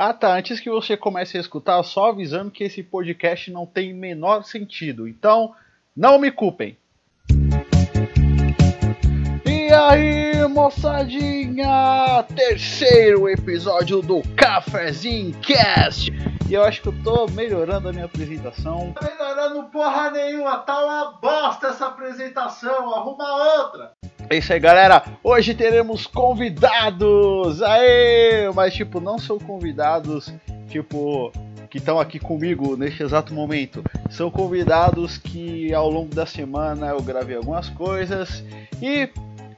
Ah tá, antes que você comece a escutar, só avisando que esse podcast não tem menor sentido. Então, não me culpem. E aí, moçadinha! Terceiro episódio do Cafezinho Cast. E eu acho que eu tô melhorando a minha apresentação. Melhorando porra nenhuma, tá uma bosta essa apresentação, arruma outra. É isso aí, galera. Hoje teremos convidados. Aê! Mas tipo, não são convidados tipo que estão aqui comigo neste exato momento. São convidados que ao longo da semana eu gravei algumas coisas e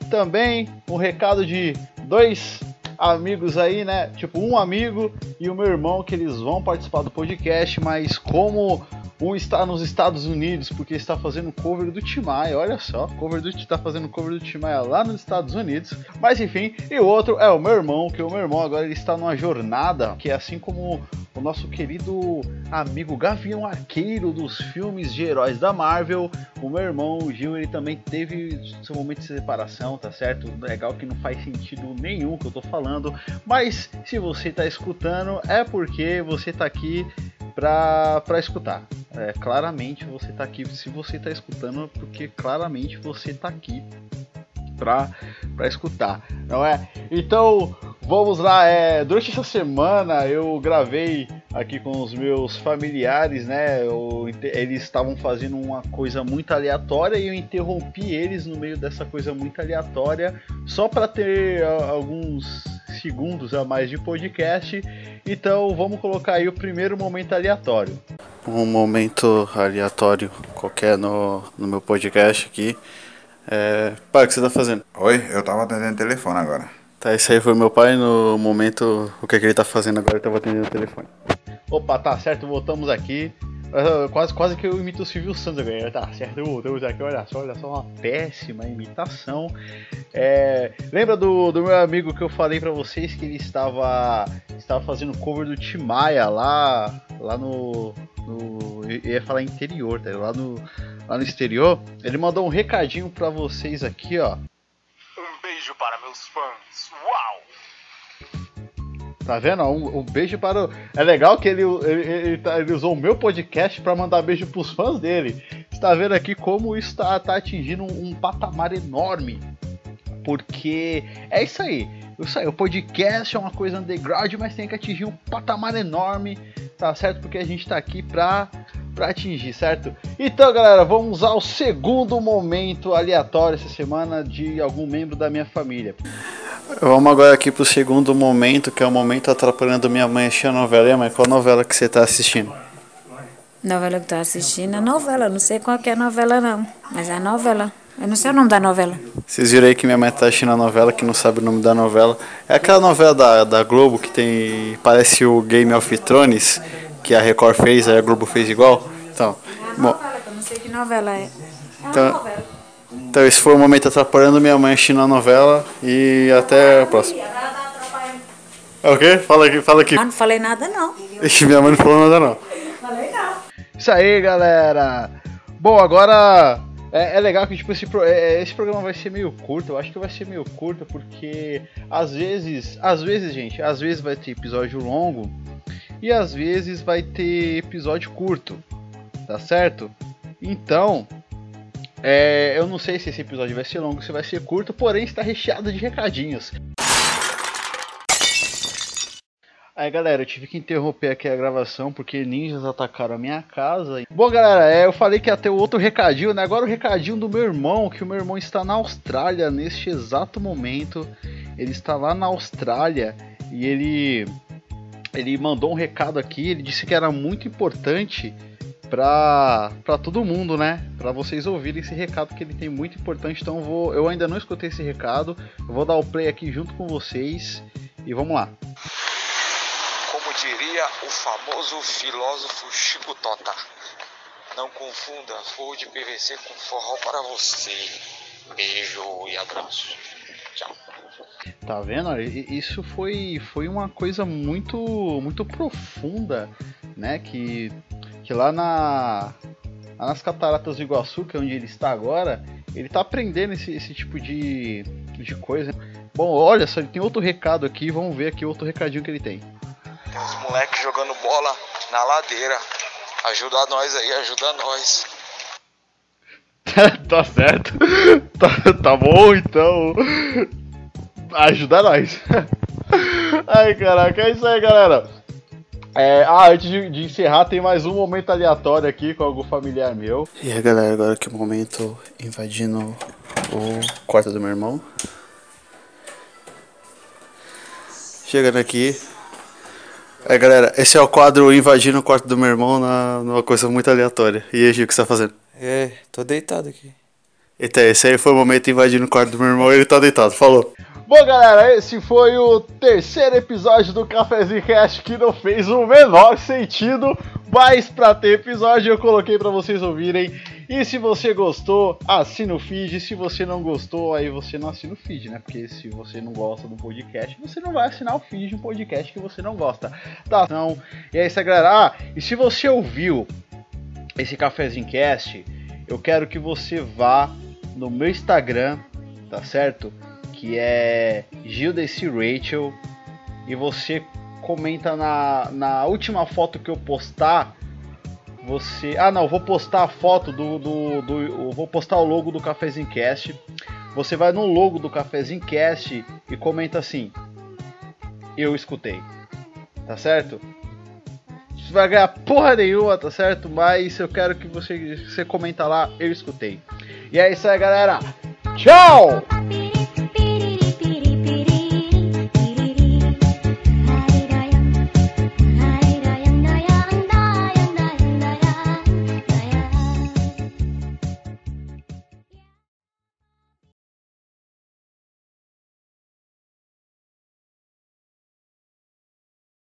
também um recado de dois amigos aí, né? Tipo, um amigo e o meu irmão que eles vão participar do podcast, mas como um está nos Estados Unidos porque está fazendo cover do Timaya, olha só, cover do está fazendo cover do Timaya lá nos Estados Unidos. Mas enfim, e o outro é o meu irmão, que o meu irmão agora ele está numa jornada que é assim como o nosso querido amigo Gavião Arqueiro dos filmes de heróis da Marvel. O meu irmão, o Gil, ele também teve seu momento de separação, tá certo? Legal que não faz sentido nenhum que eu tô falando, mas se você tá escutando é porque você tá aqui pra escutar. É, claramente você tá aqui, se você tá escutando, porque claramente você tá aqui pra, pra escutar, não é? Então, vamos lá, é, durante essa semana eu gravei aqui com os meus familiares, né? Eu, eles estavam fazendo uma coisa muito aleatória e eu interrompi eles no meio dessa coisa muito aleatória, só para ter alguns segundos a mais de podcast. Então vamos colocar aí o primeiro momento aleatório. Um momento aleatório qualquer no, no meu podcast aqui. É... Pai, o que você tá fazendo? Oi, eu tava atendendo o telefone agora. Tá, esse aí foi meu pai no momento. O que, é que ele tá fazendo agora? Ele tava atendendo o telefone. Opa, tá certo, voltamos aqui. Quase, quase que eu imito o Silvio Santos agora. Tá certo, voltamos aqui. Olha só, olha só, uma péssima imitação. É, lembra do, do meu amigo que eu falei para vocês que ele estava, estava fazendo cover do Timaya lá, lá no, no. Eu ia falar interior, tá? Lá no, lá no exterior. Ele mandou um recadinho para vocês aqui, ó. Um beijo para meus fãs. Uau! Tá vendo? Um, um, beijo para o. É legal que ele, ele, ele, tá, ele usou o meu podcast para mandar beijo pros fãs dele. Está vendo aqui como isso está tá atingindo um, um, patamar enorme. Porque é isso aí. Isso aí, o podcast é uma coisa underground, mas tem que atingir um patamar enorme, tá certo? Porque a gente está aqui para para atingir, certo? Então, galera, vamos ao segundo momento aleatório essa semana de algum membro da minha família. Vamos agora aqui pro segundo momento, que é o momento atrapalhando minha mãe assistir a novela. Mas qual novela que você tá assistindo? Novela que eu tô assistindo é novela, não sei qual é a novela não, mas é a novela. Eu não sei o nome da novela. Vocês viram aí que minha mãe tá assistindo a novela, que não sabe o nome da novela. É aquela novela da, da Globo que tem. Parece o Game of Thrones, que a Record fez, aí a Globo fez igual. Então. É a novela, bom, eu não sei que novela é. É então, novela. Então esse foi o momento atrapalhando minha mãe assistindo a novela e até a próxima. É o quê? Fala aqui, fala aqui. Eu não falei nada não. Ixi, minha mãe não falou nada não. Falei não. Isso aí, galera. Bom, agora é, é, legal que tipo, esse, é, esse programa vai ser meio curto. Eu acho que vai ser meio curto porque às vezes, às vezes, gente, às vezes vai ter episódio longo e às vezes vai ter episódio curto, tá certo? Então, é, eu não sei se esse episódio vai ser longo, se vai ser curto, porém está recheado de recadinhos. Aí galera, eu tive que interromper aqui a gravação porque ninjas atacaram a minha casa. Bom galera, é, eu falei que ia ter outro recadinho, né? Agora o recadinho do meu irmão, que o meu irmão está na Austrália neste exato momento. Ele está lá na Austrália e ele ele mandou um recado aqui, ele disse que era muito importante pra, pra todo mundo, né? Pra vocês ouvirem esse recado que ele tem muito importante. Então eu, vou, eu ainda não escutei esse recado. Eu vou dar o play aqui junto com vocês e vamos lá. Como diria o famoso filósofo Chico Tota, não confunda forro de PVC com forró para você. Beijo e abraço. Tchau. Tá vendo? Isso foi, foi uma coisa muito muito profunda, né? Que lá na nas cataratas do Iguaçu, que é onde ele está agora, ele está aprendendo esse, esse tipo de, de coisa. Bom, olha só, ele tem outro recado aqui, vamos ver aqui outro recadinho que ele tem. Tem uns moleques jogando bola na ladeira. Ajuda nós aí, ajuda nós. tá certo. Tá, tá bom, então. Ajuda nós. Ai, caraca, é isso aí, galera. É, ah, antes de, de encerrar, tem mais um momento aleatório aqui com algum familiar meu. E aí galera, agora que o momento invadindo o quarto do meu irmão. Chegando aqui. Aí galera, esse é o quadro invadindo o quarto do meu irmão na, numa coisa muito aleatória. E aí, Gil, o que você tá fazendo? É, tô deitado aqui. Eita, esse aí foi o momento invadindo o quarto do meu irmão ele tá deitado. Falou. Bom, galera, esse foi o terceiro episódio do Cafezinho Cast que não fez o menor sentido, mas pra ter episódio eu coloquei pra vocês ouvirem. E se você gostou, assina o feed. Se você não gostou, aí você não assina o feed, né? Porque se você não gosta do podcast, você não vai assinar o feed de um podcast que você não gosta. Tá? Então, e é isso galera. Ah, e se você ouviu esse Cafezinho Cast, eu quero que você vá no meu Instagram, tá certo? Que é Gildeci Rachel. E você comenta na, na última foto que eu postar. Você. Ah não, vou postar a foto do. do, do vou postar o logo do Cafezinho Cast. Você vai no logo do Cafezinho Cast e comenta assim. Eu escutei. Tá certo? Você vai ganhar porra nenhuma, tá certo? Mas eu quero que você, você comenta lá, eu escutei. E é isso aí, galera. Tchau!